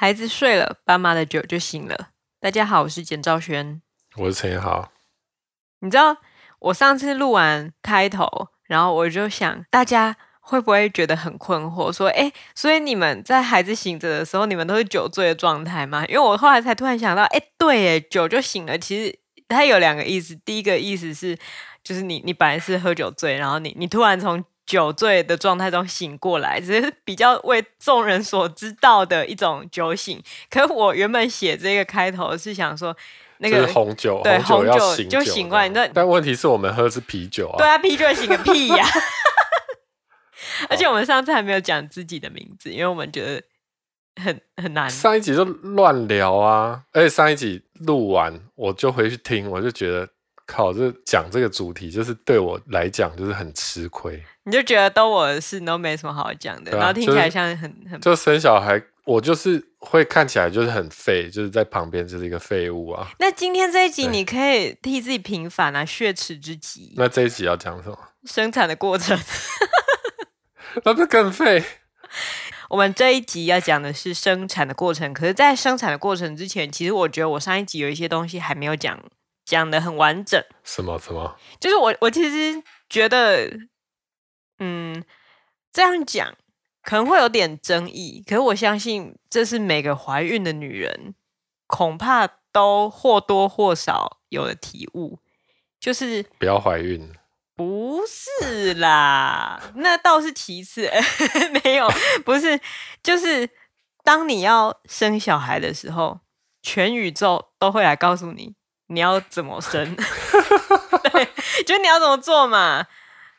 孩子睡了，爸妈的酒就醒了。大家好，我是简兆轩，我是陈彦豪。你知道我上次录完开头，然后我就想，大家会不会觉得很困惑？说，哎，所以你们在孩子醒着的时候，你们都是酒醉的状态吗？因为我后来才突然想到，哎，对，哎，酒就醒了。其实它有两个意思，第一个意思是，就是你你本来是喝酒醉，然后你你突然从酒醉的状态中醒过来，只是比较为众人所知道的一种酒醒。可是我原本写这个开头是想说，那个红酒，对，红酒，就醒过来。那，但问题是我们喝的是啤酒啊。对啊，啤酒醒个屁呀、啊！而且我们上次还没有讲自己的名字，因为我们觉得很很难。上一集就乱聊啊，而且上一集录完我就回去听，我就觉得。靠，这讲这个主题就是对我来讲就是很吃亏。你就觉得都我的事都没什么好讲的，啊、然后听起来像很、就是、很。就生小孩，我就是会看起来就是很废，就是在旁边就是一个废物啊。那今天这一集你可以替自己平反啊，血耻之极。那这一集要讲什么？生产的过程。那不更废？我们这一集要讲的是生产的过程，可是，在生产的过程之前，其实我觉得我上一集有一些东西还没有讲。讲得很完整，什么什么？就是我我其实觉得，嗯，这样讲可能会有点争议，可是我相信这是每个怀孕的女人恐怕都或多或少有的体悟，就是不要怀孕。不是啦，那倒是其次，没有，不是，就是当你要生小孩的时候，全宇宙都会来告诉你。你要怎么生？对，就你要怎么做嘛？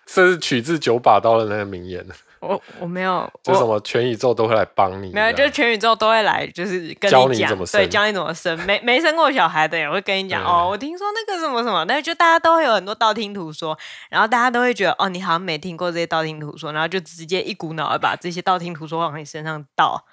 这是取自九把刀的那个名言。我我没有，就什么全宇宙都会来帮你。没有，就是全宇宙都会来，就是跟你教你怎么生，对，教你怎么生。没没生过小孩的也会跟你讲哦，我听说那个什么什么，但是就大家都会有很多道听途说，然后大家都会觉得哦，你好像没听过这些道听途说，然后就直接一股脑的把这些道听途说往你身上倒。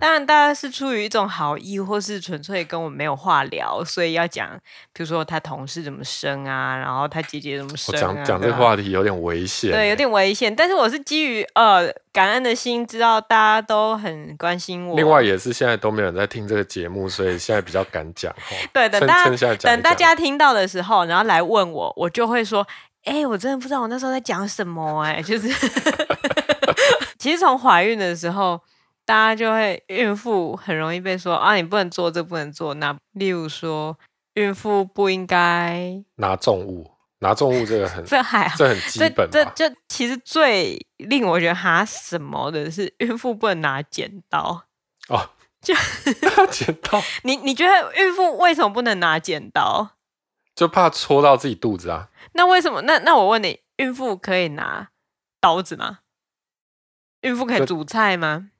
当然，大家是出于一种好意，或是纯粹跟我没有话聊，所以要讲，比如说他同事怎么生啊，然后他姐姐怎么生啊。讲讲这个话题有点危险，对，有点危险。但是我是基于呃感恩的心，知道大家都很关心我。另外也是现在都没有人在听这个节目，所以现在比较敢讲。对，等大家等大家听到的时候，然后来问我，我就会说，哎、欸，我真的不知道我那时候在讲什么、欸，哎，就是 其实从怀孕的时候。大家就会孕妇很容易被说啊，你不能做这，不能做那。例如说，孕妇不应该拿重物，拿重物这个很这还好，这很基本。这这其实最令我觉得哈什么的是，孕妇不能拿剪刀哦，就 拿剪刀。你你觉得孕妇为什么不能拿剪刀？就怕戳到自己肚子啊。那为什么？那那我问你，孕妇可以拿刀子吗？孕妇可以煮菜吗？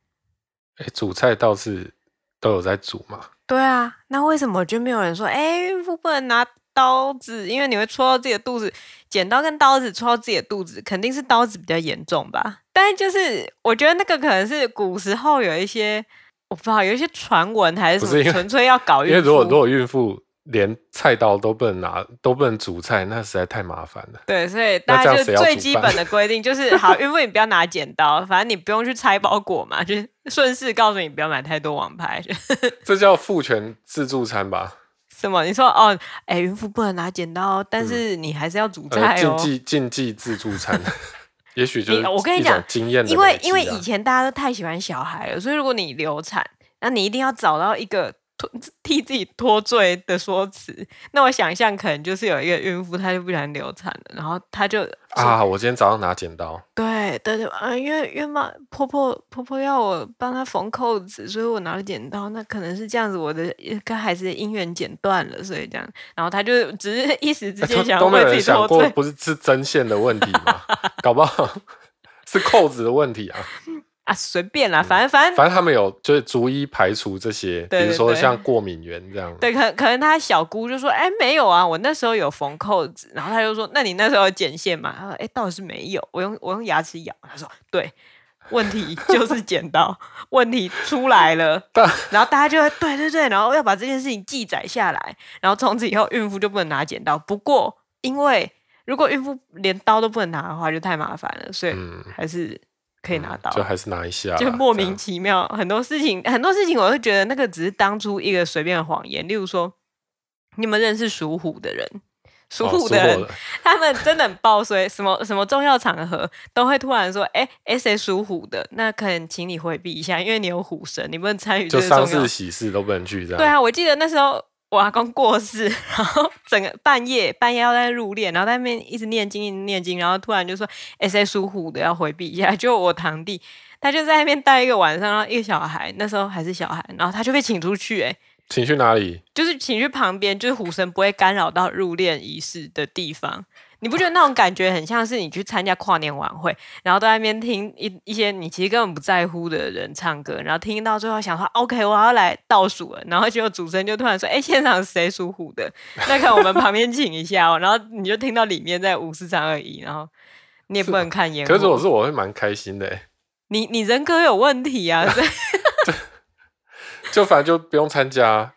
哎，煮菜倒是都有在煮嘛。对啊，那为什么就没有人说，哎，孕妇不能拿刀子，因为你会戳到自己的肚子。剪刀跟刀子戳到自己的肚子，肯定是刀子比较严重吧？但是就是我觉得那个可能是古时候有一些，我不知道有一些传闻还是什么，纯粹要搞孕妇。因为如果如果孕妇。连菜刀都不能拿，都不能煮菜，那实在太麻烦了。对，所以大家就最基本的规定就是：好，孕妇你不要拿剪刀，反正你不用去拆包裹嘛，就顺势告诉你不要买太多王牌。这叫父权自助餐吧？什么？你说哦，哎，孕妇不能拿剪刀，但是你还是要煮菜哦。禁忌禁忌自助餐，也许就是我跟你讲经验，因为因为以前大家都太喜欢小孩了，所以如果你流产，那你一定要找到一个。替自己脱罪的说辞，那我想象可能就是有一个孕妇，她就不想流产了，然后她就啊，我今天早上拿剪刀，对对对，啊，因为因为妈婆婆婆婆要我帮她缝扣子，所以我拿了剪刀，那可能是这样子，我的跟孩子的姻缘剪断了，所以这样，然后她就只是一时之间想为自己脱罪，都没有人想过，不是是针线的问题吗？搞不好 是扣子的问题啊。啊，随便啦，反正反正反正他们有就是逐一排除这些，比如说像过敏源这样。对，可可能他小姑就说：“哎、欸，没有啊，我那时候有缝扣子。”然后他就说：“那你那时候有剪线吗？”他说：“哎、欸，倒是没有，我用我用牙齿咬。”他说：“对，问题就是剪刀，问题出来了。” 然后大家就会对对对，然后要把这件事情记载下来，然后从此以后孕妇就不能拿剪刀。不过，因为如果孕妇连刀都不能拿的话，就太麻烦了，所以还是。可以拿到，就还是拿一下，就莫名其妙。很多事情，很多事情，我会觉得那个只是当初一个随便的谎言。例如说，你们认识属虎的人，属虎的人，他们真的很爆衰，什么什么重要场合都会突然说：“哎、欸，谁属虎的？那可能请你回避一下，因为你有虎神，你不能参与。”就丧事喜事都不能去，这样。对啊，我记得那时候。我阿公过世，然后整个半夜半夜要在入殓，然后在那边一直念经，一直念经，然后突然就说：“S A 属虎的要回避一下。”就我堂弟，他就在那边待一个晚上，然后一个小孩那时候还是小孩，然后他就被请出去，哎，请去哪里？就是请去旁边，就是虎神不会干扰到入殓仪式的地方。你不觉得那种感觉很像是你去参加跨年晚会，然后在那边听一一些你其实根本不在乎的人唱歌，然后听到最后想说 OK，我要来倒数了，然后结果主持人就突然说：“哎，现场谁属虎的？那看我们旁边请一下哦。”然后你就听到里面在五四三二一，然后你也不能看烟。可是我是我会蛮开心的。你你人格有问题啊！就反正就不用参加。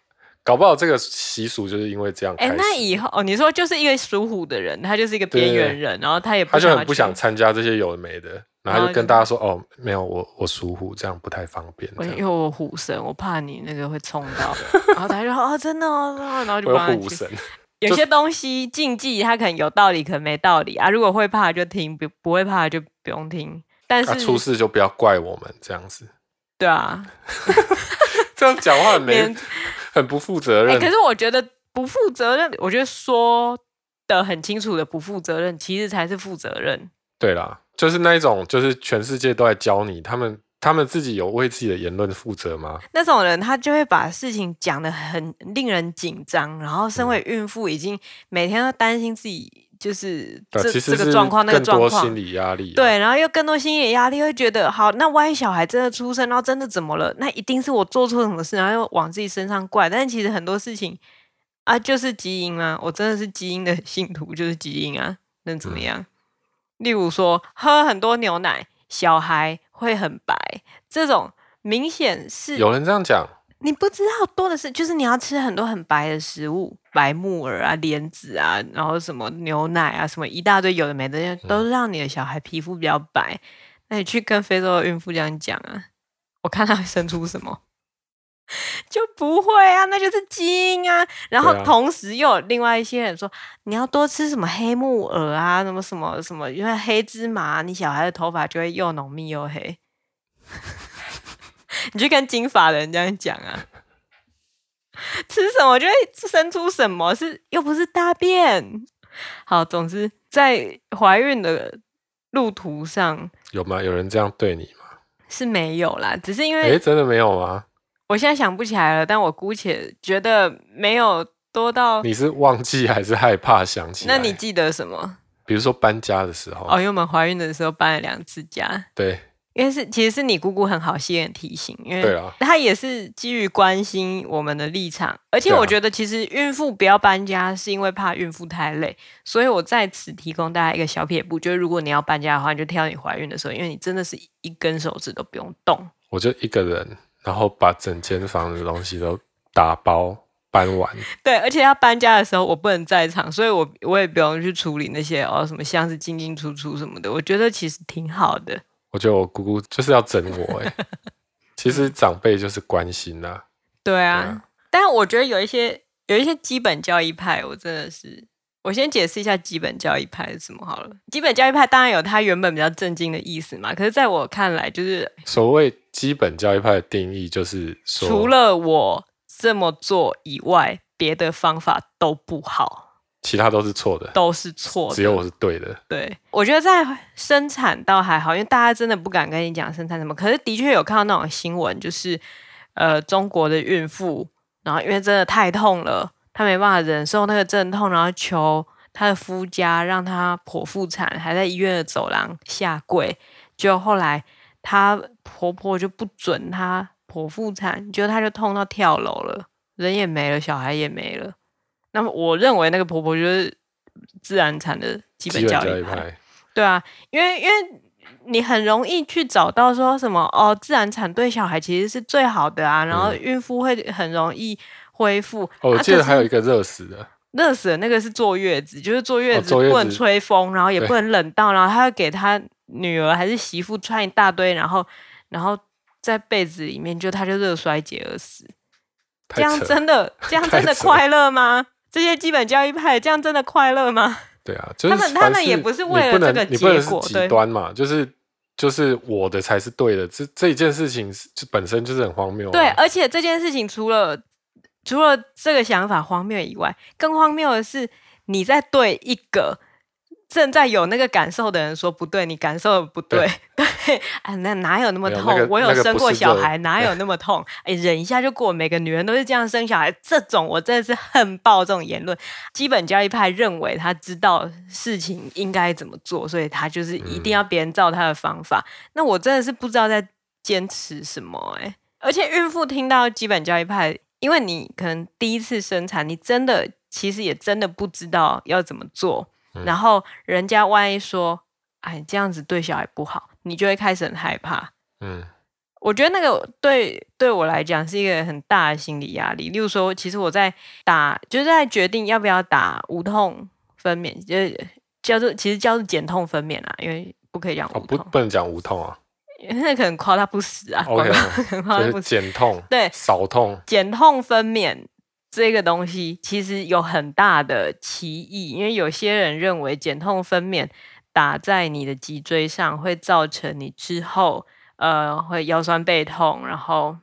搞不好这个习俗就是因为这样。哎、欸，那以后哦，你说就是一个属虎的人，他就是一个边缘人，然后他也不他就很不想参加这些有的没的，然后就跟大家说哦，没有我我属虎，这样不太方便。因为我虎神，我怕你那个会冲到，然后他就说哦，真的哦，然后就。虎神。有些东西禁忌，他可能有道理，可能没道理啊。如果会怕就听，不不会怕就不用听。但是、啊、出事就不要怪我们这样子。对啊，这样讲话很没。很不负责任、欸。可是我觉得不负责任，我觉得说的很清楚的不负责任，其实才是负责任。对啦，就是那一种，就是全世界都在教你，他们他们自己有为自己的言论负责吗？那种人他就会把事情讲得很令人紧张，然后身为孕妇已经每天都担心自己。就是这这个状况，那个状况，心理压力、啊。对，然后又更多心理压力，会觉得好，那万一小孩真的出生，然后真的怎么了？那一定是我做错什么事，然后又往自己身上怪。但其实很多事情啊，就是基因啊，我真的是基因的信徒，就是基因啊，能怎么样？嗯、例如说，喝很多牛奶，小孩会很白，这种明显是有人这样讲。你不知道多的是，就是你要吃很多很白的食物，白木耳啊、莲子啊，然后什么牛奶啊，什么一大堆有的没的，都是让你的小孩皮肤比较白。那你去跟非洲的孕妇这样讲啊，我看他会生出什么？就不会啊，那就是基因啊。然后同时又有另外一些人说，你要多吃什么黑木耳啊，什么什么什么，因为黑芝麻，你小孩的头发就会又浓密又黑。你去跟金发的人这样讲啊，吃什么就会生出什么，是又不是大便。好，总之在怀孕的路途上，有吗？有人这样对你吗？是没有啦，只是因为，哎、欸，真的没有吗？我现在想不起来了，但我姑且觉得没有多到。你是忘记还是害怕想起来？那你记得什么？比如说搬家的时候。哦，因为我们怀孕的时候搬了两次家。对。因为是，其实是你姑姑很好心的提醒，因为她也是基于关心我们的立场，而且我觉得其实孕妇不要搬家，是因为怕孕妇太累，所以我在此提供大家一个小撇步，就是如果你要搬家的话，你就挑你怀孕的时候，因为你真的是一根手指都不用动。我就一个人，然后把整间房的东西都打包搬完。对，而且要搬家的时候我不能在场，所以我我也不用去处理那些哦什么箱子进进出出什么的，我觉得其实挺好的。我觉得我姑姑就是要整我哎，其实长辈就是关心呐、啊。对啊，嗯、但我觉得有一些有一些基本教义派，我真的是，我先解释一下基本教义派是什么好了。基本教义派当然有它原本比较正经的意思嘛，可是在我看来，就是所谓基本教义派的定义就是说，除了我这么做以外，别的方法都不好。其他都是错的，都是错的，只有我是对的。对，我觉得在生产倒还好，因为大家真的不敢跟你讲生产什么。可是的确有看到那种新闻，就是呃，中国的孕妇，然后因为真的太痛了，她没办法忍受那个阵痛，然后求她的夫家让她剖腹产，还在医院的走廊下跪。结果后来她婆婆就不准她剖腹产，结果她就痛到跳楼了，人也没了，小孩也没了。那么我认为那个婆婆就是自然产的基本教育派，对啊，因为因为你很容易去找到说什么哦，自然产对小孩其实是最好的啊，然后孕妇会很容易恢复。哦，我记得还有一个热死的，热、啊、死的那个是坐月子，就是坐月子不能吹风，然后也不能冷到，然后他会给他女儿还是媳妇穿一大堆，然后然后在被子里面就他就热衰竭而死，这样真的这样 真的快乐吗？这些基本教义派这样真的快乐吗？对啊，就是、他们他们也不是为了这个结果，极端嘛，就是就是我的才是对的，这这一件事情是本身就是很荒谬、啊。对，而且这件事情除了除了这个想法荒谬以外，更荒谬的是你在对一个。正在有那个感受的人说不对，你感受的不对，对，对啊，那哪有那么痛？有我有生过小孩，哪有那么痛？哎，忍一下就过。每个女人都是这样生小孩，这种我真的是恨爆这种言论。基本教义派认为他知道事情应该怎么做，所以他就是一定要别人照他的方法。嗯、那我真的是不知道在坚持什么哎。而且孕妇听到基本教义派，因为你可能第一次生产，你真的其实也真的不知道要怎么做。然后人家万一说，哎，这样子对小孩不好，你就会开始很害怕。嗯，我觉得那个对对我来讲是一个很大的心理压力。例如说，其实我在打，就是在决定要不要打无痛分娩，就是叫做其实叫做减痛分娩啊，因为不可以讲无痛，不不能讲无痛啊，那可能夸他不死啊。OK，就是减痛，对，少痛，减痛分娩。这个东西其实有很大的歧义，因为有些人认为减痛分娩打在你的脊椎上会造成你之后呃会腰酸背痛，然后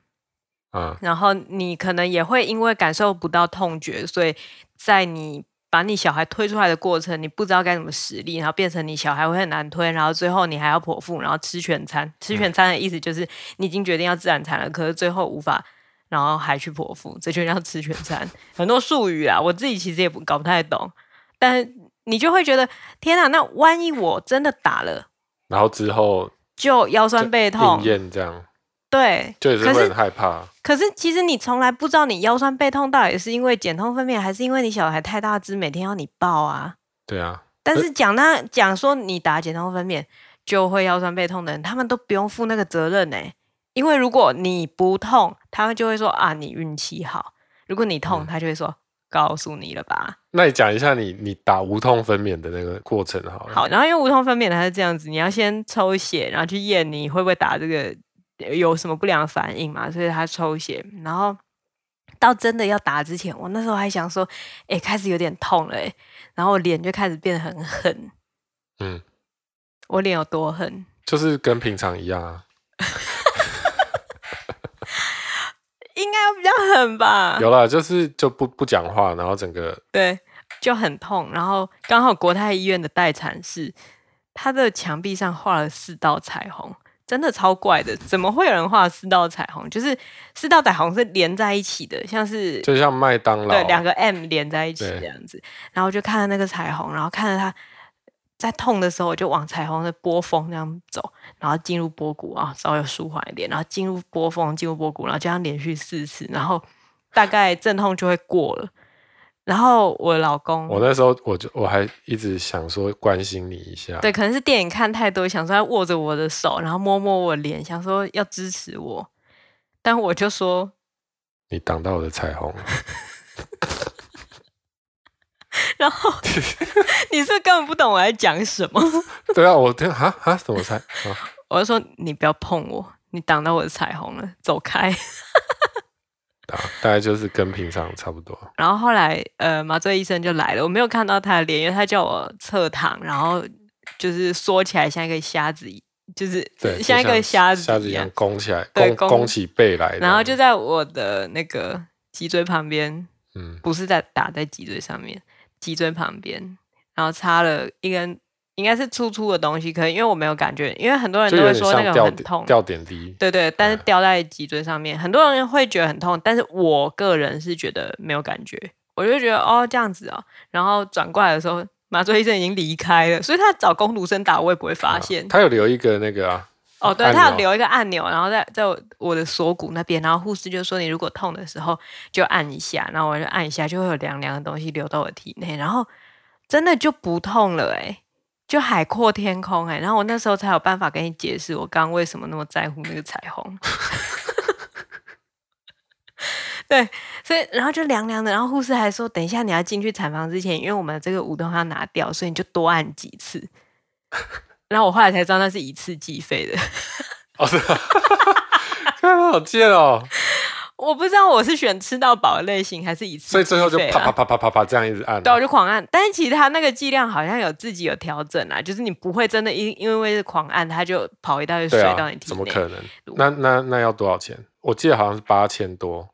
嗯，然后你可能也会因为感受不到痛觉，所以在你把你小孩推出来的过程，你不知道该怎么使力，然后变成你小孩会很难推，然后最后你还要剖腹，然后吃全餐。吃全餐的意思就是你已经决定要自然产了，可是最后无法。然后还去剖腹，这就叫吃全餐。很多术语啊，我自己其实也不搞不太懂。但你就会觉得，天哪！那万一我真的打了，然后之后就腰酸背痛，这样，对，就也是会很害怕。可是其实你从来不知道，你腰酸背痛到底是因为减痛分娩，还是因为你小孩太大只，每天要你抱啊？对啊。但是讲那讲说你打减痛分娩就会腰酸背痛的人，他们都不用负那个责任呢。因为如果你不痛，他们就会说啊，你运气好；如果你痛，他就会说、嗯、告诉你了吧。那你讲一下你你打无痛分娩的那个过程好了。好，然后因为无痛分娩它是这样子，你要先抽血，然后去验你会不会打这个有什么不良反应嘛，所以他抽血，然后到真的要打之前，我那时候还想说，哎，开始有点痛了，哎，然后我脸就开始变得很狠。嗯，我脸有多狠？就是跟平常一样啊。比较狠吧？有了，就是就不不讲话，然后整个对就很痛。然后刚好国泰医院的待产室，它的墙壁上画了四道彩虹，真的超怪的。怎么会有人画四道彩虹？就是四道彩虹是连在一起的，像是就像麦当劳对两个 M 连在一起这样子。然后就看到那个彩虹，然后看着它。在痛的时候，我就往彩虹的波峰那样走，然后进入波谷啊，稍微舒缓一点，然后进入波峰，进入波谷，然后这样连续四次，然后大概阵痛就会过了。然后我老公，我那时候我就我还一直想说关心你一下，对，可能是电影看太多，想说他握着我的手，然后摸摸我脸，想说要支持我，但我就说你挡到我的彩虹。然后 你是根本不懂我在讲什么？对啊，我听哈哈怎么猜？我就说你不要碰我，你挡到我的彩虹了，走开。大概就是跟平常差不多。然后后来呃，麻醉医生就来了，我没有看到他的脸，因为他叫我侧躺，然后就是缩起来像一个瞎子，就是对，像一个瞎子虾子一样弓起来，弓弓起背来。然后就在我的那个脊椎旁边，嗯，不是在打在脊椎上面。脊椎旁边，然后插了一根应该是粗粗的东西，可能因为我没有感觉，因为很多人都会说那个很痛，吊点滴，对对，但是吊在脊椎上面，嗯、很多人会觉得很痛，但是我个人是觉得没有感觉，我就觉得哦这样子哦，然后转过来的时候，麻醉医生已经离开了，所以他找工读生打我也不会发现，啊、他有留一个那个啊。哦，对，他有留一个按钮，然后在在我的锁骨那边，然后护士就说，你如果痛的时候就按一下，然后我就按一下，就会有凉凉的东西流到我体内，然后真的就不痛了，哎，就海阔天空，哎，然后我那时候才有办法跟你解释我刚刚为什么那么在乎那个彩虹。对，所以然后就凉凉的，然后护士还说，等一下你要进去产房之前，因为我们这个无痛要拿掉，所以你就多按几次。然后我后来才知道那是一次计费的。哦，是啊，看好贱哦！我不知道我是选吃到饱的类型，还是一次、啊，所以最后就啪啪啪啪啪啪这样一直按，对，我就狂按。但是其实它那个剂量好像有自己有调整啊，就是你不会真的因因为是狂按，它就跑一大堆水到你体内。怎么可能？那那那要多少钱？我记得好像是八千多，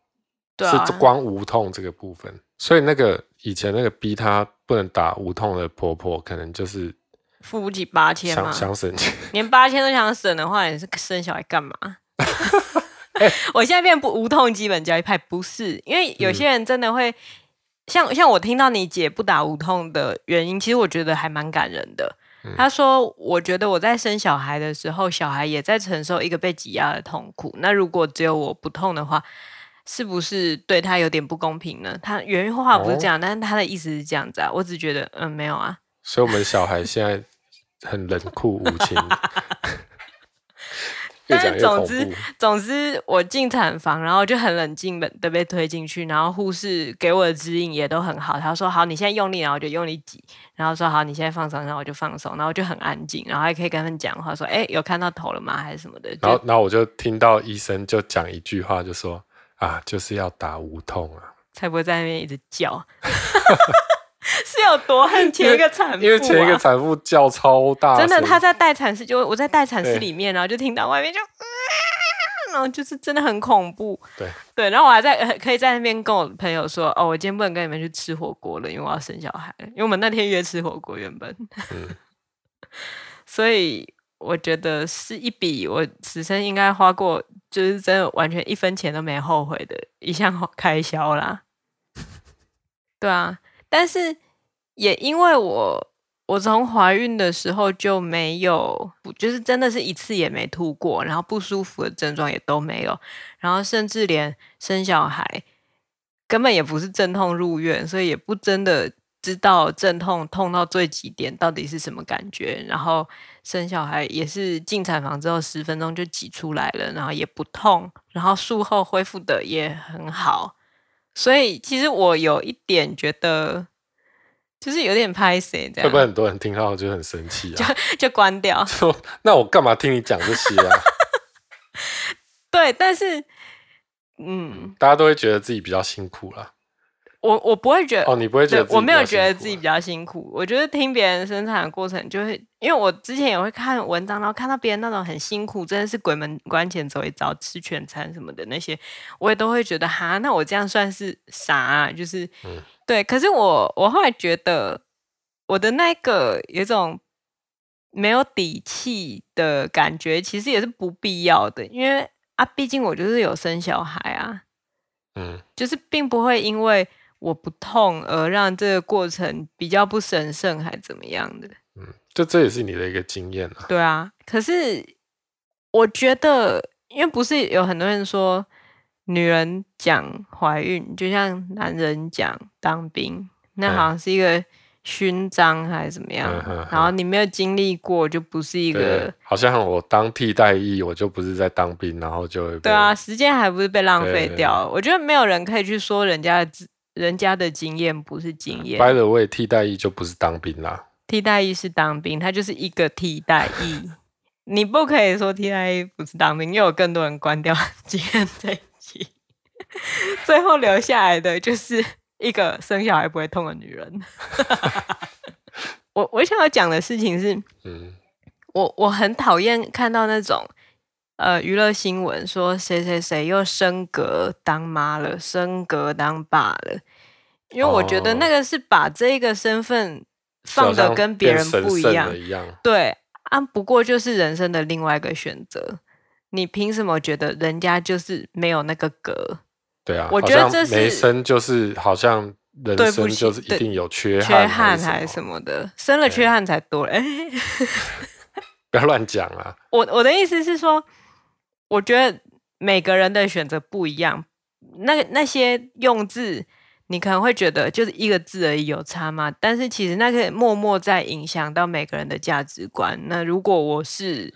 是光无痛这个部分。所以那个以前那个逼他不能打无痛的婆婆，可能就是付不起八千嘛，想省钱，连八千都想省的话，你是生小孩干嘛？欸、我现在变不无痛基本教育派，不是因为有些人真的会、嗯、像像我听到你姐不打无痛的原因，其实我觉得还蛮感人的。嗯、他说：“我觉得我在生小孩的时候，小孩也在承受一个被挤压的痛苦。那如果只有我不痛的话，是不是对他有点不公平呢？”他原话不是这样，哦、但是他的意思是这样子啊。我只觉得，嗯，没有啊。所以，我们小孩现在很冷酷无情。但是总之，总之我进产房，然后就很冷静的被推进去，然后护士给我的指引也都很好。他说：“好，你现在用力，然后我就用力挤。”然后说：“好，你现在放松，然后我就放松。”然后就很安静，然后还可以跟他们讲话，说：“哎，有看到头了吗？还是什么的？”然后，然后我就听到医生就讲一句话，就说：“啊，就是要打无痛啊，才不会在那边一直叫。” 是有多恨前一个产妇、啊？因为前一个产妇叫超大，真的，她在待产室，就我在待产室里面，然后就听到外面就，然后就是真的很恐怖。对对，然后我还在可以在那边跟我朋友说，哦，我今天不能跟你们去吃火锅了，因为我要生小孩。因为我们那天约吃火锅，原本，嗯、所以我觉得是一笔我此生应该花过，就是真的完全一分钱都没后悔的一项开销啦。对啊。但是也因为我，我从怀孕的时候就没有，就是真的是一次也没吐过，然后不舒服的症状也都没有，然后甚至连生小孩根本也不是阵痛入院，所以也不真的知道阵痛痛到最极点到底是什么感觉。然后生小孩也是进产房之后十分钟就挤出来了，然后也不痛，然后术后恢复的也很好。所以其实我有一点觉得，就是有点拍谁这样。会不会很多人听到就很生气啊？就就关掉。说那我干嘛听你讲这些啊？对，但是嗯，大家都会觉得自己比较辛苦啦。我我不会觉得哦，你不会觉得？我没有觉得自己比较辛苦。我觉得听别人生产的过程，就会因为我之前也会看文章，然后看到别人那种很辛苦，真的是鬼门关前走一遭，吃全餐什么的那些，我也都会觉得哈，那我这样算是啥啊？就是、嗯、对。可是我我后来觉得，我的那个有一种没有底气的感觉，其实也是不必要的，因为啊，毕竟我就是有生小孩啊，嗯，就是并不会因为。我不痛，而让这个过程比较不神圣，还怎么样的？嗯，就这也是你的一个经验啊。对啊，可是我觉得，因为不是有很多人说，女人讲怀孕就像男人讲当兵，那好像是一个勋章还是怎么样？嗯、然后你没有经历过，就不是一个。好像我当替代役，我就不是在当兵，然后就会对啊，时间还不是被浪费掉。我觉得没有人可以去说人家的。人家的经验不是经验。By the way，替代役就不是当兵啦。替代役是当兵，他就是一个替代役。你不可以说替代役不是当兵，因为有更多人关掉经验这一集，最后留下来的就是一个生小孩不会痛的女人。我我想要讲的事情是，嗯，我我很讨厌看到那种。呃，娱乐新闻说谁谁谁又升格当妈了，升格当爸了，因为我觉得那个是把这个身份放的跟别人不一样。一样对啊，不过就是人生的另外一个选择。你凭什么觉得人家就是没有那个格？对啊，我觉得这是没生就是好像人生就是一定有缺憾，缺憾还是什么的，生了缺憾才多。哎，不要乱讲啊！我我的意思是说。我觉得每个人的选择不一样，那那些用字，你可能会觉得就是一个字而已，有差吗？但是其实那个默默在影响到每个人的价值观。那如果我是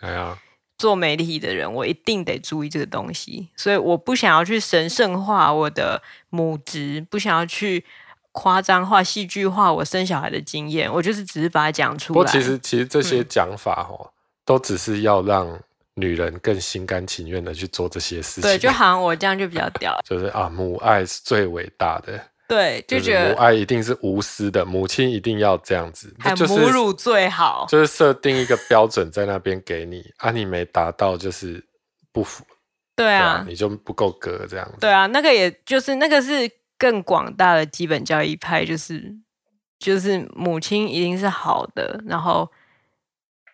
做媒体的人，我一定得注意这个东西。所以我不想要去神圣化我的母职，不想要去夸张化、戏剧化我生小孩的经验，我就是只是把它讲出来。不过其实其实这些讲法哦，嗯、都只是要让女人更心甘情愿的去做这些事情。对，就好像我这样就比较屌，就是啊，母爱是最伟大的。对，就觉得母爱一定是无私的，母亲一定要这样子，还母乳最好，就是设定一个标准在那边给你啊，你没达到就是不符，对啊，你就不够格这样子。对啊，那个也就是那个是更广大的基本教义派，就是就是母亲一定是好的，然后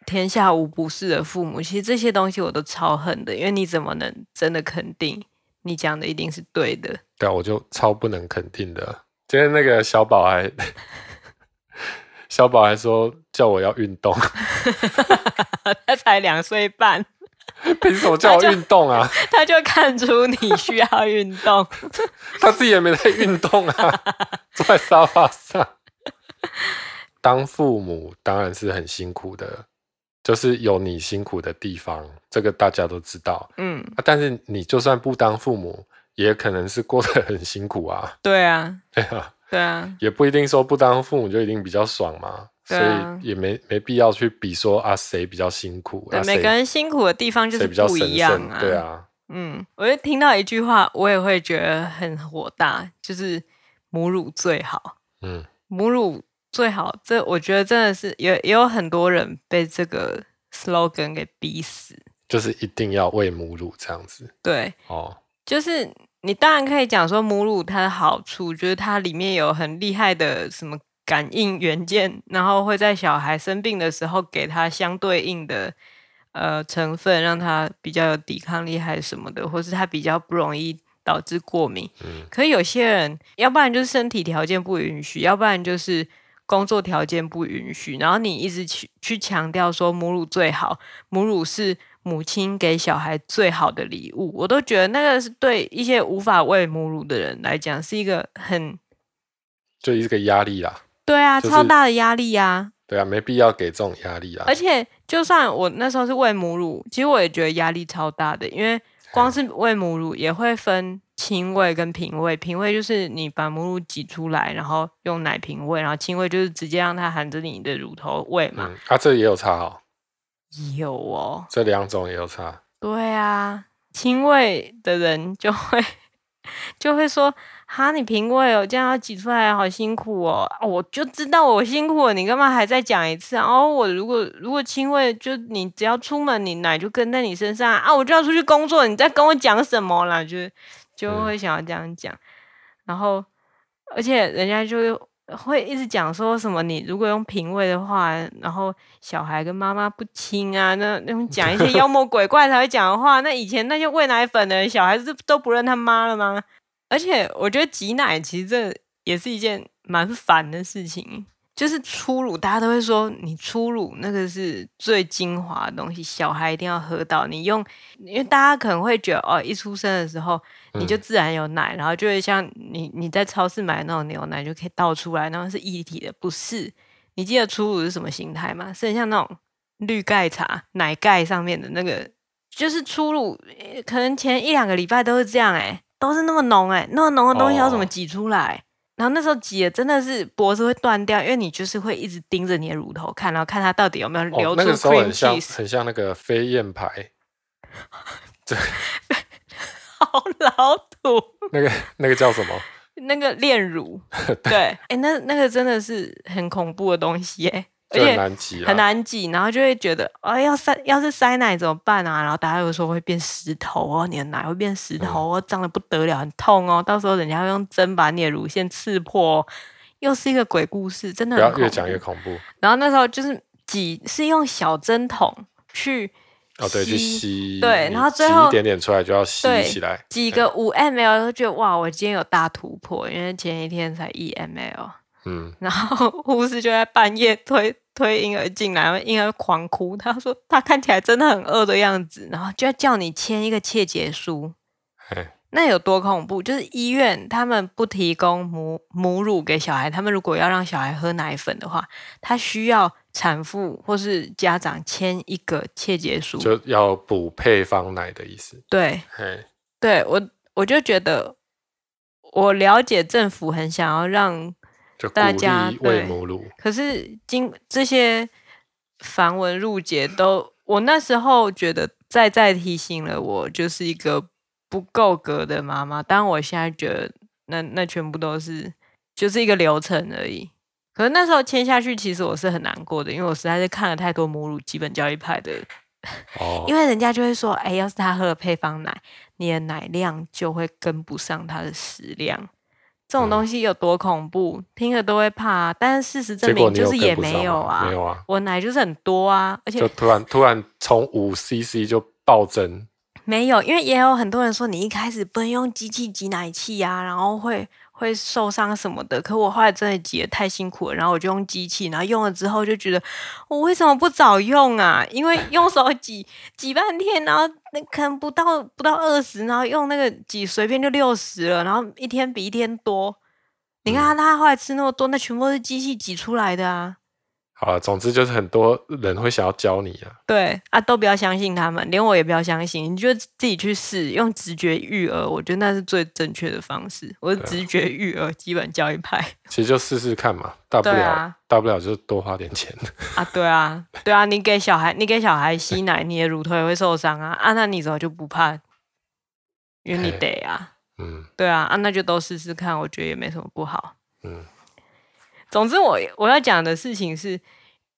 天下无不是的父母。其实这些东西我都超恨的，因为你怎么能真的肯定？你讲的一定是对的，对啊，我就超不能肯定的。今天那个小宝还，小宝还说叫我要运动 他才两岁半，凭什么叫我运动啊？他就，他就看出你需要运动，他自己也没在运动啊，坐在沙发上。当父母当然是很辛苦的。就是有你辛苦的地方，这个大家都知道。嗯，啊，但是你就算不当父母，也可能是过得很辛苦啊。对啊，对啊，对啊，也不一定说不当父母就一定比较爽嘛。啊，所以也没没必要去比说啊谁比较辛苦。对，啊，每个人辛苦的地方就是不一样啊。对啊，嗯，我就听到一句话，我也会觉得很火大，就是母乳最好。嗯，母乳。最好，这我觉得真的是也也有很多人被这个 slogan 给逼死，就是一定要喂母乳这样子。对，哦，就是你当然可以讲说母乳它的好处，就是它里面有很厉害的什么感应元件，然后会在小孩生病的时候给他相对应的呃成分，让他比较有抵抗力还是什么的，或是他比较不容易导致过敏。嗯，可是有些人，要不然就是身体条件不允许，要不然就是。工作条件不允许，然后你一直去去强调说母乳最好，母乳是母亲给小孩最好的礼物，我都觉得那个是对一些无法喂母乳的人来讲是一个很，就一个压力啦。对啊，就是、超大的压力啊。对啊，没必要给这种压力啊。而且就算我那时候是喂母乳，其实我也觉得压力超大的，因为光是喂母乳也会分。亲喂跟瓶喂，瓶喂就是你把母乳挤出来，然后用奶瓶喂，然后亲喂就是直接让它含着你的乳头喂嘛。嗯，啊，这也有差哦。有哦，这两种也有差。对啊，亲喂的人就会 就会说，哈，你瓶喂哦，这样要挤出来好辛苦哦。我就知道我辛苦了，你干嘛还再讲一次啊？哦，我如果如果亲喂，就你只要出门，你奶就跟在你身上啊，我就要出去工作，你在跟我讲什么啦？就是。就会想要这样讲，嗯、然后而且人家就会一直讲说什么，你如果用品味的话，然后小孩跟妈妈不亲啊，那那种讲一些妖魔鬼怪才会讲的话，那以前那些喂奶粉的小孩子都不认他妈了吗？而且我觉得挤奶其实这也是一件蛮烦的事情。就是初乳，大家都会说你初乳那个是最精华的东西，小孩一定要喝到。你用，因为大家可能会觉得哦，一出生的时候你就自然有奶，嗯、然后就会像你你在超市买的那种牛奶就可以倒出来，然后是一体的，不是？你记得初乳是什么形态吗？是很像那种绿盖茶奶盖上面的那个，就是初乳，可能前一两个礼拜都是这样、欸，哎，都是那么浓、欸，哎，那么浓的东西要怎么挤出来？哦然后那时候挤的真的是脖子会断掉，因为你就是会一直盯着你的乳头看，然后看它到底有没有流出 cream cheese。哦，那个时候很像很像那个飞燕牌，对，好 老土。那个那个叫什么？那个炼乳。对，哎对，那那个真的是很恐怖的东西，哎。很难挤，很难挤，然后就会觉得，哎，要塞，要是塞奶怎么办啊？然后大家有时候会变石头哦，你的奶会变石头哦，脏的不得了，很痛哦。到时候人家会用针把你的乳腺刺破，又是一个鬼故事，真的很不要越讲越恐怖。然后那时候就是挤，是用小针筒去哦，对，去吸，对，然后最后挤一点点出来就要吸起来，挤个五 ml 都觉得哇，我今天有大突破，因为前一天才一 ml。嗯，然后 护士就在半夜推推婴儿进来，婴儿狂哭。他说他看起来真的很饿的样子，然后就要叫你签一个切结书。嘿那有多恐怖？就是医院他们不提供母母乳给小孩，他们如果要让小孩喝奶粉的话，他需要产妇或是家长签一个切结书，就要补配方奶的意思。对，嘿对我我就觉得我了解政府很想要让。大家喂母乳。可是经这些繁文缛节都，我那时候觉得再再提醒了我，就是一个不够格的妈妈。当然，我现在觉得那那全部都是就是一个流程而已。可是那时候签下去，其实我是很难过的，因为我实在是看了太多母乳基本教育派的。哦，因为人家就会说，哎，要是他喝了配方奶，你的奶量就会跟不上他的食量。这种东西有多恐怖，嗯、听了都会怕、啊。但是事实证明，就是也没有啊，没有啊，我奶就是很多啊，而且就突然突然从五 CC 就暴增。没有，因为也有很多人说，你一开始不能用机器挤奶器啊，然后会。会受伤什么的，可我后来真的挤得太辛苦了，然后我就用机器，然后用了之后就觉得我为什么不早用啊？因为用手挤挤半天，然后那可能不到不到二十，然后用那个挤随便就六十了，然后一天比一天多。你看他他后来吃那么多，那全部都是机器挤出来的啊。好了，总之就是很多人会想要教你啊。对啊，都不要相信他们，连我也不要相信。你就自己去试，用直觉育儿，我觉得那是最正确的方式。我是直觉育儿基本教育派。其实就试试看嘛，大不了、啊、大不了就多花点钱啊。对啊，对啊，你给小孩你给小孩吸奶，你的乳头也会受伤啊。啊，那你怎么就不怕？因为你得啊。嗯，对啊，啊，那就都试试看，我觉得也没什么不好。嗯。总之我，我要讲的事情是，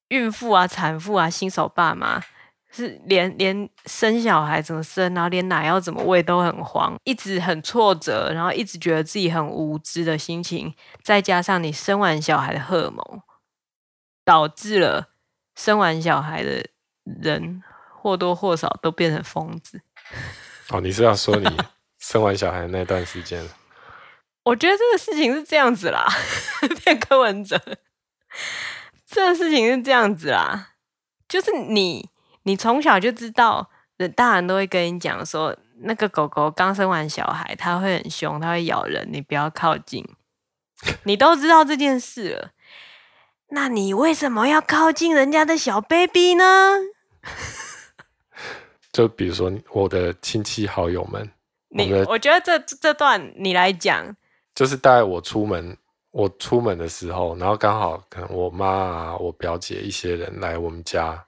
孕妇啊、产妇啊、新手爸妈是连连生小孩怎么生，然后连奶要怎么喂都很慌，一直很挫折，然后一直觉得自己很无知的心情，再加上你生完小孩的荷尔蒙，导致了生完小孩的人或多或少都变成疯子。哦，你是要说你生完小孩那段时间？我觉得这个事情是这样子啦，变柯文哲。这个事情是这样子啦，就是你，你从小就知道，大人都会跟你讲说，那个狗狗刚生完小孩，它会很凶，它会咬人，你不要靠近。你都知道这件事了，那你为什么要靠近人家的小 baby 呢？就比如说我的亲戚好友们，你我，我觉得这这段你来讲。就是带我出门，我出门的时候，然后刚好可能我妈啊、我表姐一些人来我们家，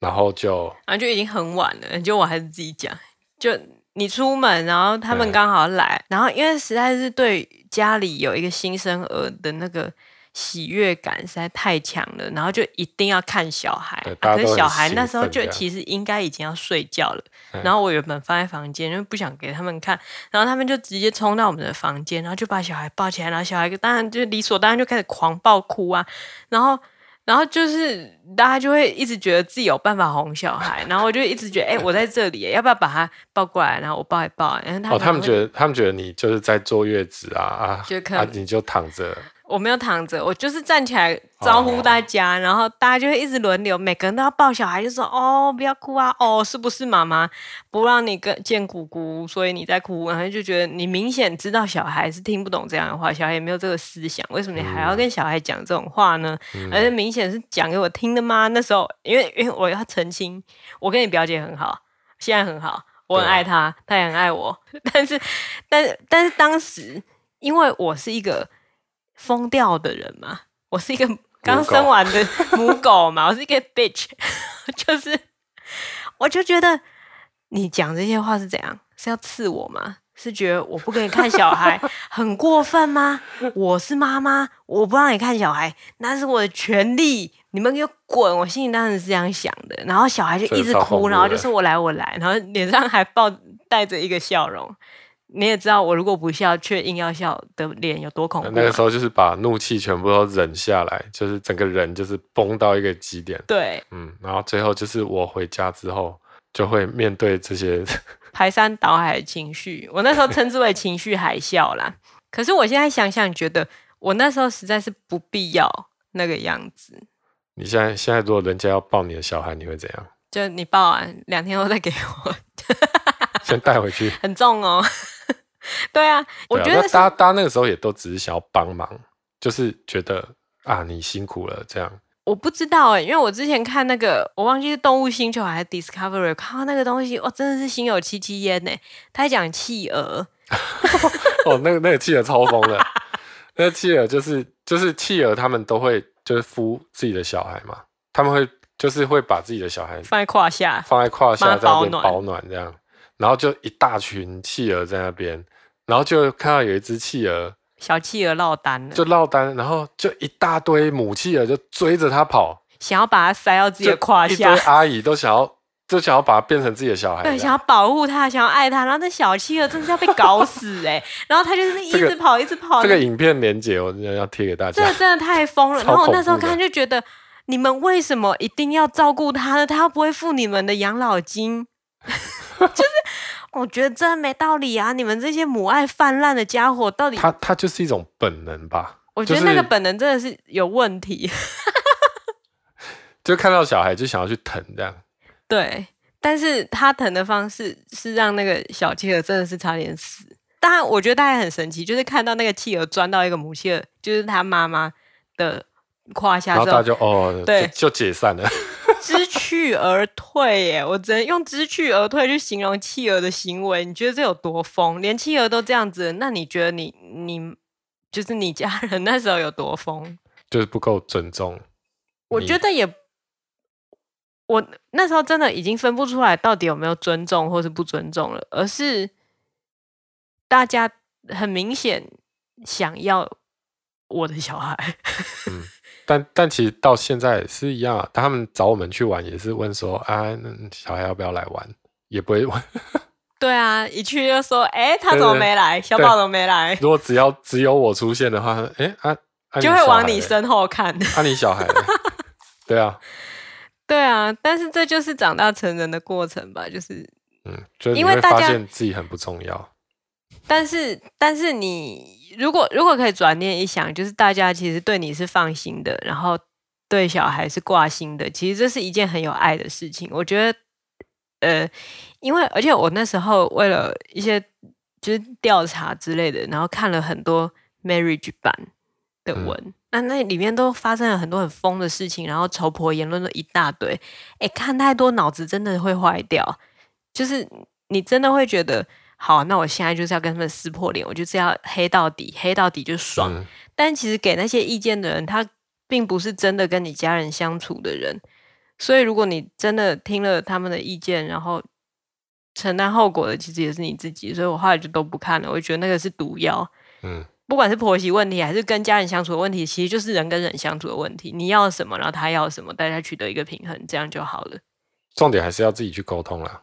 然后就，然后就已经很晚了，就我还是自己讲，就你出门，然后他们刚好来，然后因为实在是对家里有一个新生儿的那个。喜悦感实在太强了，然后就一定要看小孩。啊、可是小孩那时候就其实应该已经要睡觉了。然后我原本放在房间，因为不想给他们看，然后他们就直接冲到我们的房间，然后就把小孩抱起来，然后小孩当然就理所当然就开始狂暴哭啊。然后，然后就是大家就会一直觉得自己有办法哄小孩，然后我就一直觉得，哎、欸，我在这里，要不要把他抱过来？然后我抱一抱。然后他们、哦、他们觉得他们觉得你就是在坐月子啊啊，就可啊，你就躺着。我没有躺着，我就是站起来招呼大家，哦、然后大家就会一直轮流，每个人都要抱小孩，就说：“哦，不要哭啊，哦，是不是妈妈不让你跟见姑姑，所以你在哭？”然后就觉得你明显知道小孩是听不懂这样的话，小孩也没有这个思想，为什么你还要跟小孩讲这种话呢？嗯、而且明显是讲给我听的吗？那时候，因为因为我要澄清，我跟你表姐很好，现在很好，我很爱她，她也很爱我，但是，但是，但是当时，因为我是一个。疯掉的人嘛，我是一个刚生完的母狗嘛，我是一个 bitch，就是，我就觉得你讲这些话是怎样？是要刺我吗？是觉得我不给你看小孩 很过分吗？我是妈妈，我不让你看小孩，那是我的权利，你们给我滚！我心里当时是这样想的，然后小孩就一直哭，然后就说我来我来，然后脸上还抱带着一个笑容。你也知道，我如果不笑，却硬要笑的脸有多恐怖。那个时候就是把怒气全部都忍下来，就是整个人就是崩到一个极点。对，嗯，然后最后就是我回家之后，就会面对这些排山倒海的情绪。我那时候称之为情绪海啸啦。可是我现在想想，觉得我那时候实在是不必要那个样子。你现在现在如果人家要抱你的小孩，你会怎样？就你抱完两天后再给我。先带回去，很重哦。对啊，我觉得大家大家那个时候也都只是想要帮忙，就是觉得啊，你辛苦了这样。我不知道哎，因为我之前看那个，我忘记是动物星球还是 Discovery，看到那个东西，哇，真的是心有戚戚焉呢。他还讲企鹅，哦，那个那个企鹅超疯的，那企鹅就是就是企鹅，他们都会就是孵自己的小孩嘛，他们会就是会把自己的小孩放在胯下，放在胯下在那边保保暖这样，然后就一大群企鹅在那边，然后就看到有一只企鹅，小企鹅落单了，就落单，然后就一大堆母企鹅就追着它跑，想要把它塞到自己的胯下，一堆阿姨都想要。就想要把它变成自己的小孩，对，想要保护它，想要爱它，然后那小企鹅真的是要被搞死哎、欸！然后它就是一直跑，一直跑。这个影片连接我要贴给大家。这个真的太疯了。然后我那时候看就觉得，你们为什么一定要照顾它呢？它又不会付你们的养老金。就是我觉得真的没道理啊！你们这些母爱泛滥的家伙，到底它它就是一种本能吧？我觉得那个本能真的是有问题。就看到小孩就想要去疼这样。对，但是他疼的方式是让那个小企鹅真的是差点死。当然，我觉得大家很神奇，就是看到那个企鹅钻到一个母企鹅，就是他妈妈的胯下之后，然后大家就哦，对，就，就解散了，知趣而退。耶，我只能用知趣而退去形容企鹅的行为。你觉得这有多疯？连企鹅都这样子，那你觉得你你就是你家人那时候有多疯？就是不够尊重。我觉得也。我那时候真的已经分不出来到底有没有尊重或是不尊重了，而是大家很明显想要我的小孩。嗯，但但其实到现在是一样，他们找我们去玩也是问说啊，那小孩要不要来玩？也不会问。对啊，一去就说，哎、欸，他怎么没来？小宝怎么没来？如果只要只有我出现的话，哎、欸、啊，啊就会往你身后看。啊，你小孩？对啊。对啊，但是这就是长大成人的过程吧，就是，嗯，就是你会发现自己很不重要。但是，但是你如果如果可以转念一想，就是大家其实对你是放心的，然后对小孩是挂心的，其实这是一件很有爱的事情。我觉得，呃，因为而且我那时候为了一些就是调查之类的，然后看了很多 marriage 版的文。嗯那那里面都发生了很多很疯的事情，然后仇婆言论了一大堆。哎，看太多脑子真的会坏掉，就是你真的会觉得，好，那我现在就是要跟他们撕破脸，我就是要黑到底，黑到底就爽。嗯。但其实给那些意见的人，他并不是真的跟你家人相处的人，所以如果你真的听了他们的意见，然后承担后果的，其实也是你自己。所以我后来就都不看了，我就觉得那个是毒药。嗯。不管是婆媳问题还是跟家人相处的问题，其实就是人跟人相处的问题。你要什么，然后他要什么，大家取得一个平衡，这样就好了。重点还是要自己去沟通啦，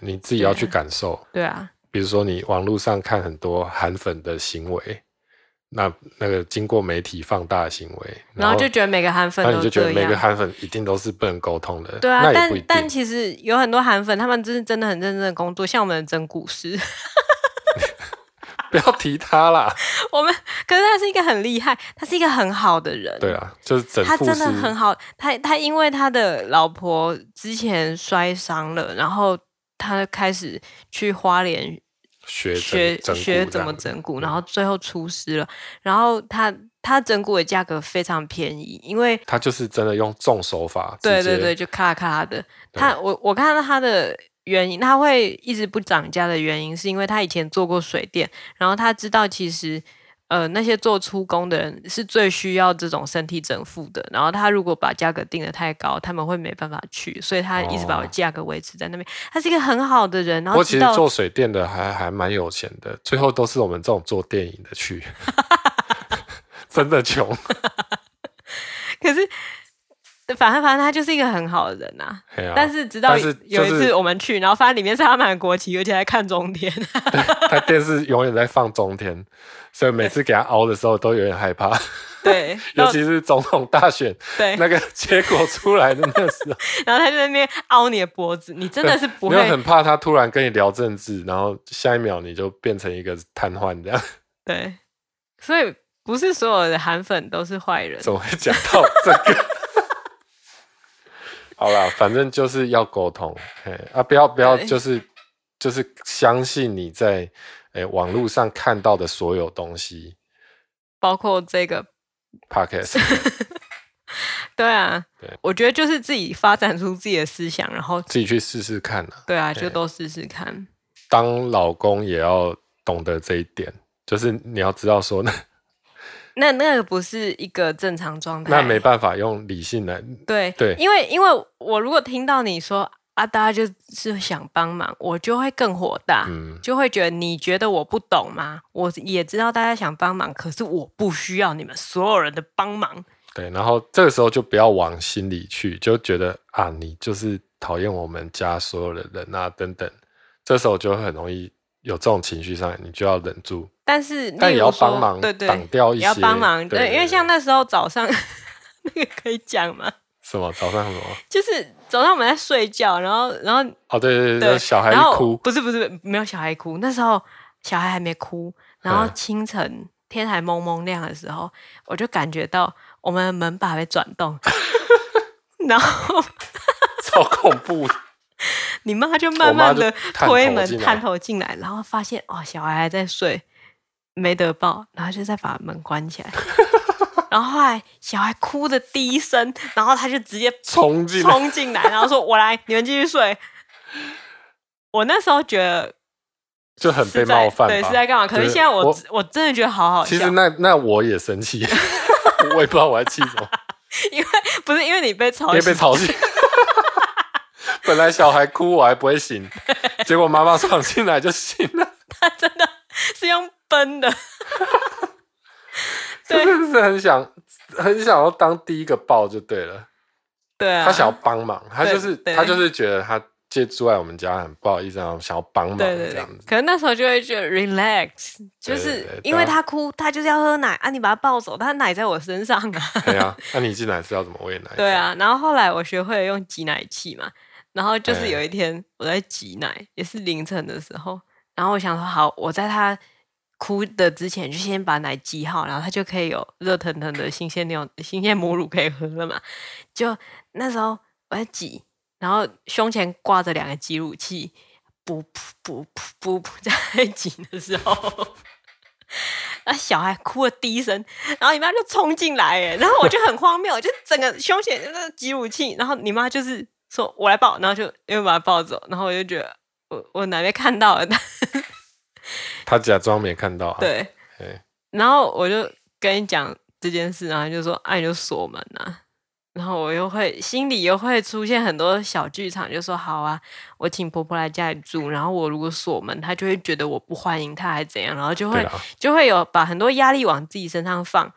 你自己要去感受。对啊，比如说你网络上看很多韩粉的行为，那那个经过媒体放大的行为，然后就觉得每个韩粉，那你就觉得每个韩粉一定都是不能沟通的。对啊。但但其实有很多韩粉，他们真是真的很认真的工作，像我们的真故事。不要提他啦。我们可是他是一个很厉害，他是一个很好的人。对啊，就是整他真的很好。他他因为他的老婆之前摔伤了，然后他开始去花莲学学学怎么整蛊，然后最后出师了。然后他他整蛊的价格非常便宜，因为他就是真的用重手法。对对对，就咔咔的。他我我看到他的。原因他会一直不涨价的原因，是因为他以前做过水电，然后他知道其实呃那些做出工的人是最需要这种身体整复的，然后他如果把价格定得太高，他们会没办法去，所以他一直把价格维持在那边。哦、他是一个很好的人，然后其实做水电的还还蛮有钱的，最后都是我们这种做电影的去 真的穷。可是。反正反正他就是一个很好的人呐、但是直到有一次我们去，然后发现里面是他们的国旗，而且还看中天。他电视永远在放中天，所以每次给他熬的时候都有点害怕。对，尤其是总统大选，对那个结果出来的那时候，然后他就在那边凹你的脖子，你真的是不会很怕他突然跟你聊政治，然后下一秒你就变成一个瘫痪这样。对，所以不是所有的韩粉都是坏人。怎么会讲到这个？好啦，反正就是要沟通，哎啊，不要不要，就是就是相信你在哎网络上看到的所有东西，包括这个 podcast。对啊，对，我觉得就是自己发展出自己的思想，然后自己去试试看啊。对啊，就都试试看。当老公也要懂得这一点，就是你要知道说呢，那那个不是一个正常状态，那没办法用理性来对对，因为因为我如果听到你说啊，大家就是想帮忙，我就会更火大，嗯，就会觉得你觉得我不懂吗？我也知道大家想帮忙，可是我不需要你们所有人的帮忙。对，然后这个时候就不要往心里去，就觉得啊，你就是讨厌我们家所有的人啊，等等。这时候就会很容易有这种情绪上来，你就要忍住。但是，但也要帮忙，对对，挡掉一些。也要帮忙，对，因为像那时候早上 那个可以讲吗？什么早上什么？就是早上我们在睡觉，然后然后哦，对对对，对小孩哭，不是不是没有小孩哭，那时候小孩还没哭，然后清晨、嗯、天还蒙蒙亮的时候，我就感觉到我们的门把被转动，然后 超恐怖。你妈就慢慢的推门探头进来，然后发现哦，小孩还在睡，没得抱，然后就再把门关起来。然后后来小孩哭的第一声，然后他就直接冲进冲进来，然后说：“我来，你们继续睡。”我那时候觉得就很被冒犯，对，是在干嘛？可是现在我我，我真的觉得好好笑。其实那那我也生气，我也不知道我在气什么，因为不是因为你被吵，被吵醒。本来小孩哭我还不会醒，结果妈妈闯进来就醒了。他真的是用奔的，真的是很想很想要当第一个抱就对了。对啊，他想要帮忙，他就是他就是觉得他借住在我们家很不好意思，然后想要帮忙这样子。可能那时候就会觉得 relax，就是因为他哭，他就是要喝奶啊，你把他抱走，他奶在我身上啊。对啊，那你进来是要怎么喂奶？对啊，然后后来我学会了用挤奶器嘛。然后就是有一天我在挤奶，欸、也是凌晨的时候，然后我想说好，我在他哭的之前就先把奶挤好，然后他就可以有热腾腾的新鲜牛、新鲜母乳可以喝了嘛。就那时候我在挤，然后胸前挂着两个挤乳器，噗噗噗噗噗噗 在挤的时候，那小孩哭了第一声，然后你妈就冲进来，哎，然后我就很荒谬，就整个胸前那个挤乳器，然后你妈就是。说我来抱，然后就又把他抱走，然后我就觉得我我哪边看到了他，他假装没看到啊。对，然后我就跟你讲这件事，然后就说哎，啊、你就锁门啊，然后我又会心里又会出现很多小剧场，就说好啊，我请婆婆来家里住，然后我如果锁门，她就会觉得我不欢迎她，还是怎样，然后就会就会有把很多压力往自己身上放。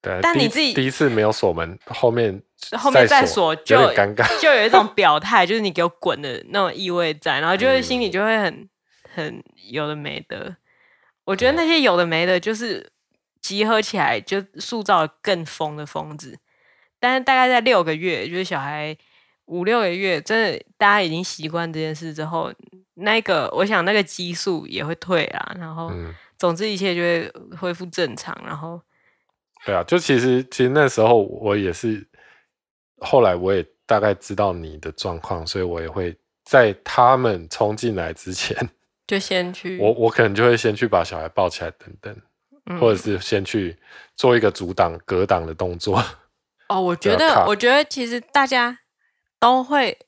对，但你自己第一次没有锁门，后面后面再锁就有尴尬，就有一种 表态，就是你给我滚的那种意味在，然后就会心里就会很很有的没的。我觉得那些有的没的，就是集合起来就塑造了更疯的疯子。但是大概在六个月，就是小孩五六个月，真的大家已经习惯这件事之后，那个我想那个激素也会退啊，然后总之一切就会恢复正常，然后。对啊，就其实其实那时候我也是，后来我也大概知道你的状况，所以我也会在他们冲进来之前，就先去，我我可能就会先去把小孩抱起来等等，嗯、或者是先去做一个阻挡隔挡的动作。哦，我觉得我觉得其实大家都会，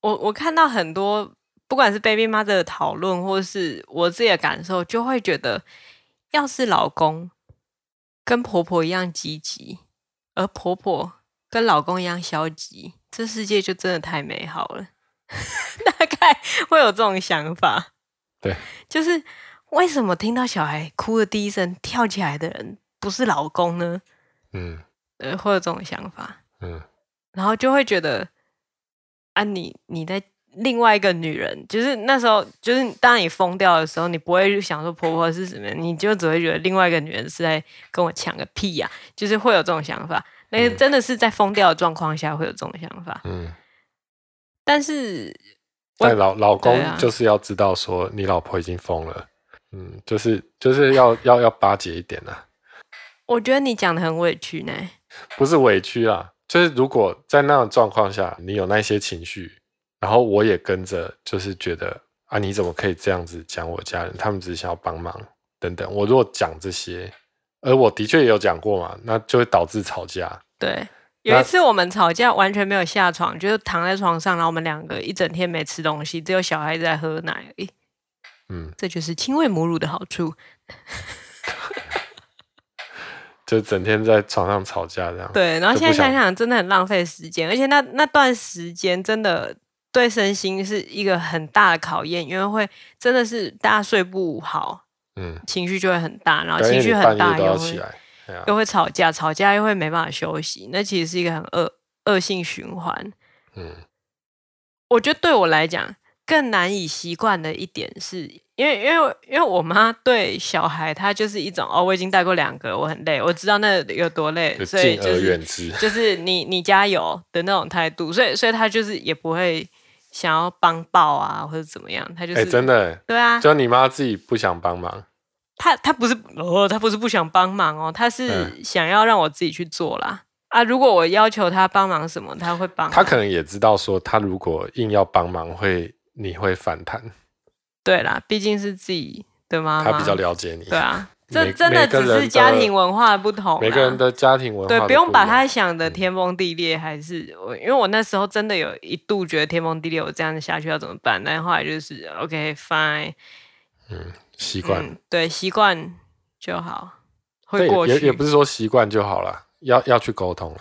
我我看到很多不管是 baby mother 的讨论，或是我自己的感受，就会觉得要是老公。跟婆婆一样积极，而婆婆跟老公一样消极，这世界就真的太美好了。大概会有这种想法，对，就是为什么听到小孩哭的第一声跳起来的人不是老公呢？嗯，呃，会有这种想法，嗯，然后就会觉得啊你，你你在。另外一个女人，就是那时候，就是当你疯掉的时候，你不会想说婆婆是什么，你就只会觉得另外一个女人是在跟我抢个屁呀、啊，就是会有这种想法。那个真的是在疯掉的状况下会有这种想法。嗯，但是，但老老公就是要知道说你老婆已经疯了，嗯，就是就是要要要巴结一点啊。我觉得你讲的很委屈呢，不是委屈啦，就是如果在那种状况下，你有那些情绪。然后我也跟着，就是觉得啊，你怎么可以这样子讲我家人？他们只是想要帮忙等等。我如果讲这些，而我的确也有讲过嘛，那就会导致吵架。对，有一次我们吵架完全没有下床，就是躺在床上，然后我们两个一整天没吃东西，只有小孩在喝奶而已。嗯，这就是亲喂母乳的好处。就整天在床上吵架这样。对，然后现在想想，真的很浪费时间，而且那那段时间真的对身心是一个很大的考验，因为会真的是大家睡不好，嗯，情绪就会很大，然后情绪很大又会又会吵架，吵架又会没办法休息，那其实是一个很恶恶性循环。嗯，我觉得对我来讲更难以习惯的一点是。因为因为因为我妈对小孩，她就是一种哦，我已经带过两个，我很累，我知道那有多累，所以就是就是你你加油的那种态度，所以所以她就是也不会想要帮抱啊或者怎么样，他就是、欸、真的对啊，就你妈自己不想帮忙，他他不是哦，他不是不想帮忙哦，他是想要让我自己去做啦、嗯、啊，如果我要求他帮忙什么，他会帮，他可能也知道说，他如果硬要帮忙会你会反弹。对啦，毕竟是自己的妈妈，他比较了解你。对啊，这真的只是家庭文化的不同。每个人的家庭文化，对，不用把他想的天崩地裂，还是我，因为我那时候真的有一度觉得天崩地裂，我这样子下去要怎么办？但后来就是 OK fine，嗯，习惯，嗯、对，习惯就好，会过去。也也不是说习惯就好了，要要去沟通了。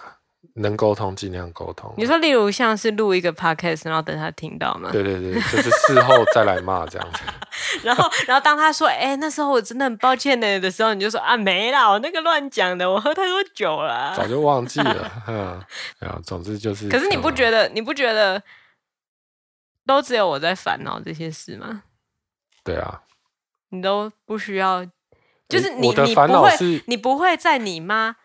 能沟通尽量沟通。你说，例如像是录一个 podcast，然后等他听到吗？对对对，就是事后再来骂这样子。然后，然后当他说：“哎、欸，那时候我真的很抱歉呢。”的时候，你就说：“啊，没啦，我那个乱讲的，我喝太多酒了，早就忘记了。”嗯，然后总之就是。可是你不觉得？你不觉得都只有我在烦恼这些事吗？对啊，你都不需要，就是你，你不会，你不会在你妈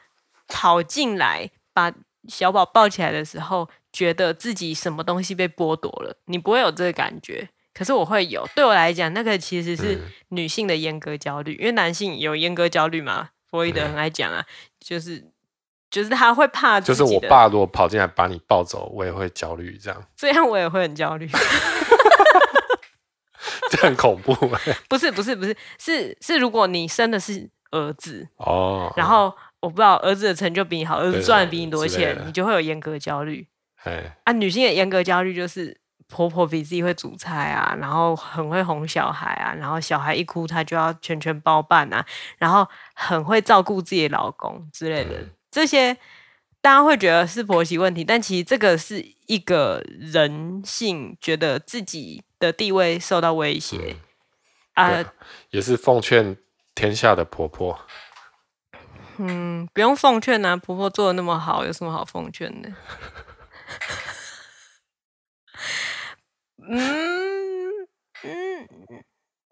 跑进来把。小宝抱起来的时候，觉得自己什么东西被剥夺了，你不会有这个感觉，可是我会有。对我来讲，那个其实是女性的阉割焦虑，嗯、因为男性有阉割焦虑嘛。弗洛伊德很爱讲啊，嗯、就是就是他会怕，就是我爸如果跑进来把你抱走，我也会焦虑，这样这样我也会很焦虑，这很恐怖。不是不是不是，是是如果你生的是儿子哦，然后。我不知道儿子的成就比你好，儿子赚的比你多钱，你就会有阉割焦虑。啊，女性的阉割焦虑就是婆婆比自己会煮菜啊，然后很会哄小孩啊，然后小孩一哭她就要全权包办啊，然后很会照顾自己老公之类的。嗯、这些大家会觉得是婆媳问题，但其实这个是一个人性觉得自己的地位受到威胁、嗯、啊，也是奉劝天下的婆婆。嗯，不用奉劝啊，婆婆做的那么好，有什么好奉劝的？嗯嗯，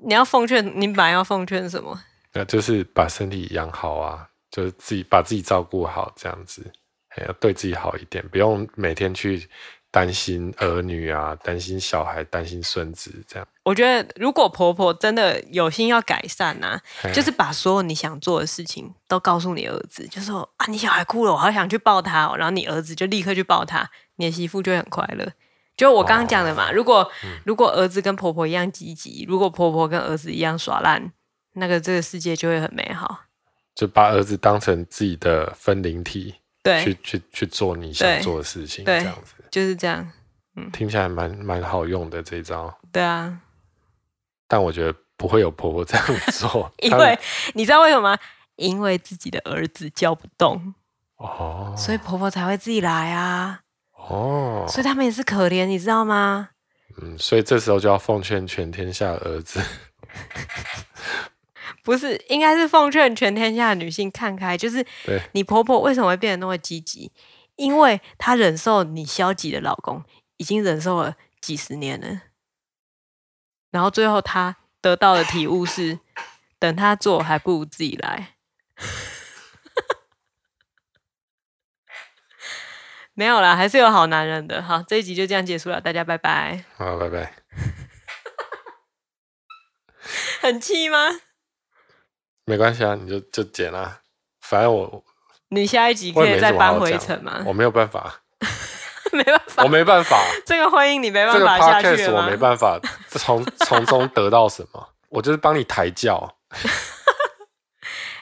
你要奉劝，你本来要奉劝什么？那就是把身体养好啊，就是自己把自己照顾好，这样子，还要对自己好一点，不用每天去。担心儿女啊，担心小孩，担心孙子，这样。我觉得，如果婆婆真的有心要改善啊，就是把所有你想做的事情都告诉你儿子，就说啊，你小孩哭了，我好想去抱他哦，然后你儿子就立刻去抱他，你的媳妇就会很快乐。就我刚刚讲的嘛，哦、如果、嗯、如果儿子跟婆婆一样积极，如果婆婆跟儿子一样耍烂，那个这个世界就会很美好。就把儿子当成自己的分灵体，对，去去去做你想做的事情，这样子。就是这样，嗯，听起来蛮蛮好用的这一招。对啊，但我觉得不会有婆婆这样做，因为你知道为什么吗？因为自己的儿子教不动哦，所以婆婆才会自己来啊。哦，所以他们也是可怜，你知道吗？嗯，所以这时候就要奉劝全天下的儿子，不是，应该是奉劝全天下的女性看开，就是你婆婆为什么会变得那么积极？因为她忍受你消极的老公，已经忍受了几十年了，然后最后她得到的体悟是，等她做还不如自己来。没有啦，还是有好男人的。好，这一集就这样结束了，大家拜拜。好，拜拜。很气吗？没关系啊，你就就剪啦，反正我。你下一集可以再搬回一城吗？我没有办法，没办法，我没办法。这个婚姻你没办法下去？这个 podcast 我没办法从从中得到什么？我就是帮你抬轿。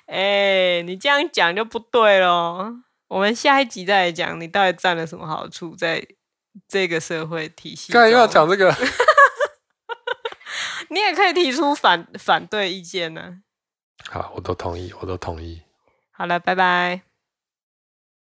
哎、欸，你这样讲就不对喽。我们下一集再来讲，你到底占了什么好处在这个社会体系？刚才又要讲这个，你也可以提出反反对意见呢、啊。好，我都同意，我都同意。好了，拜拜。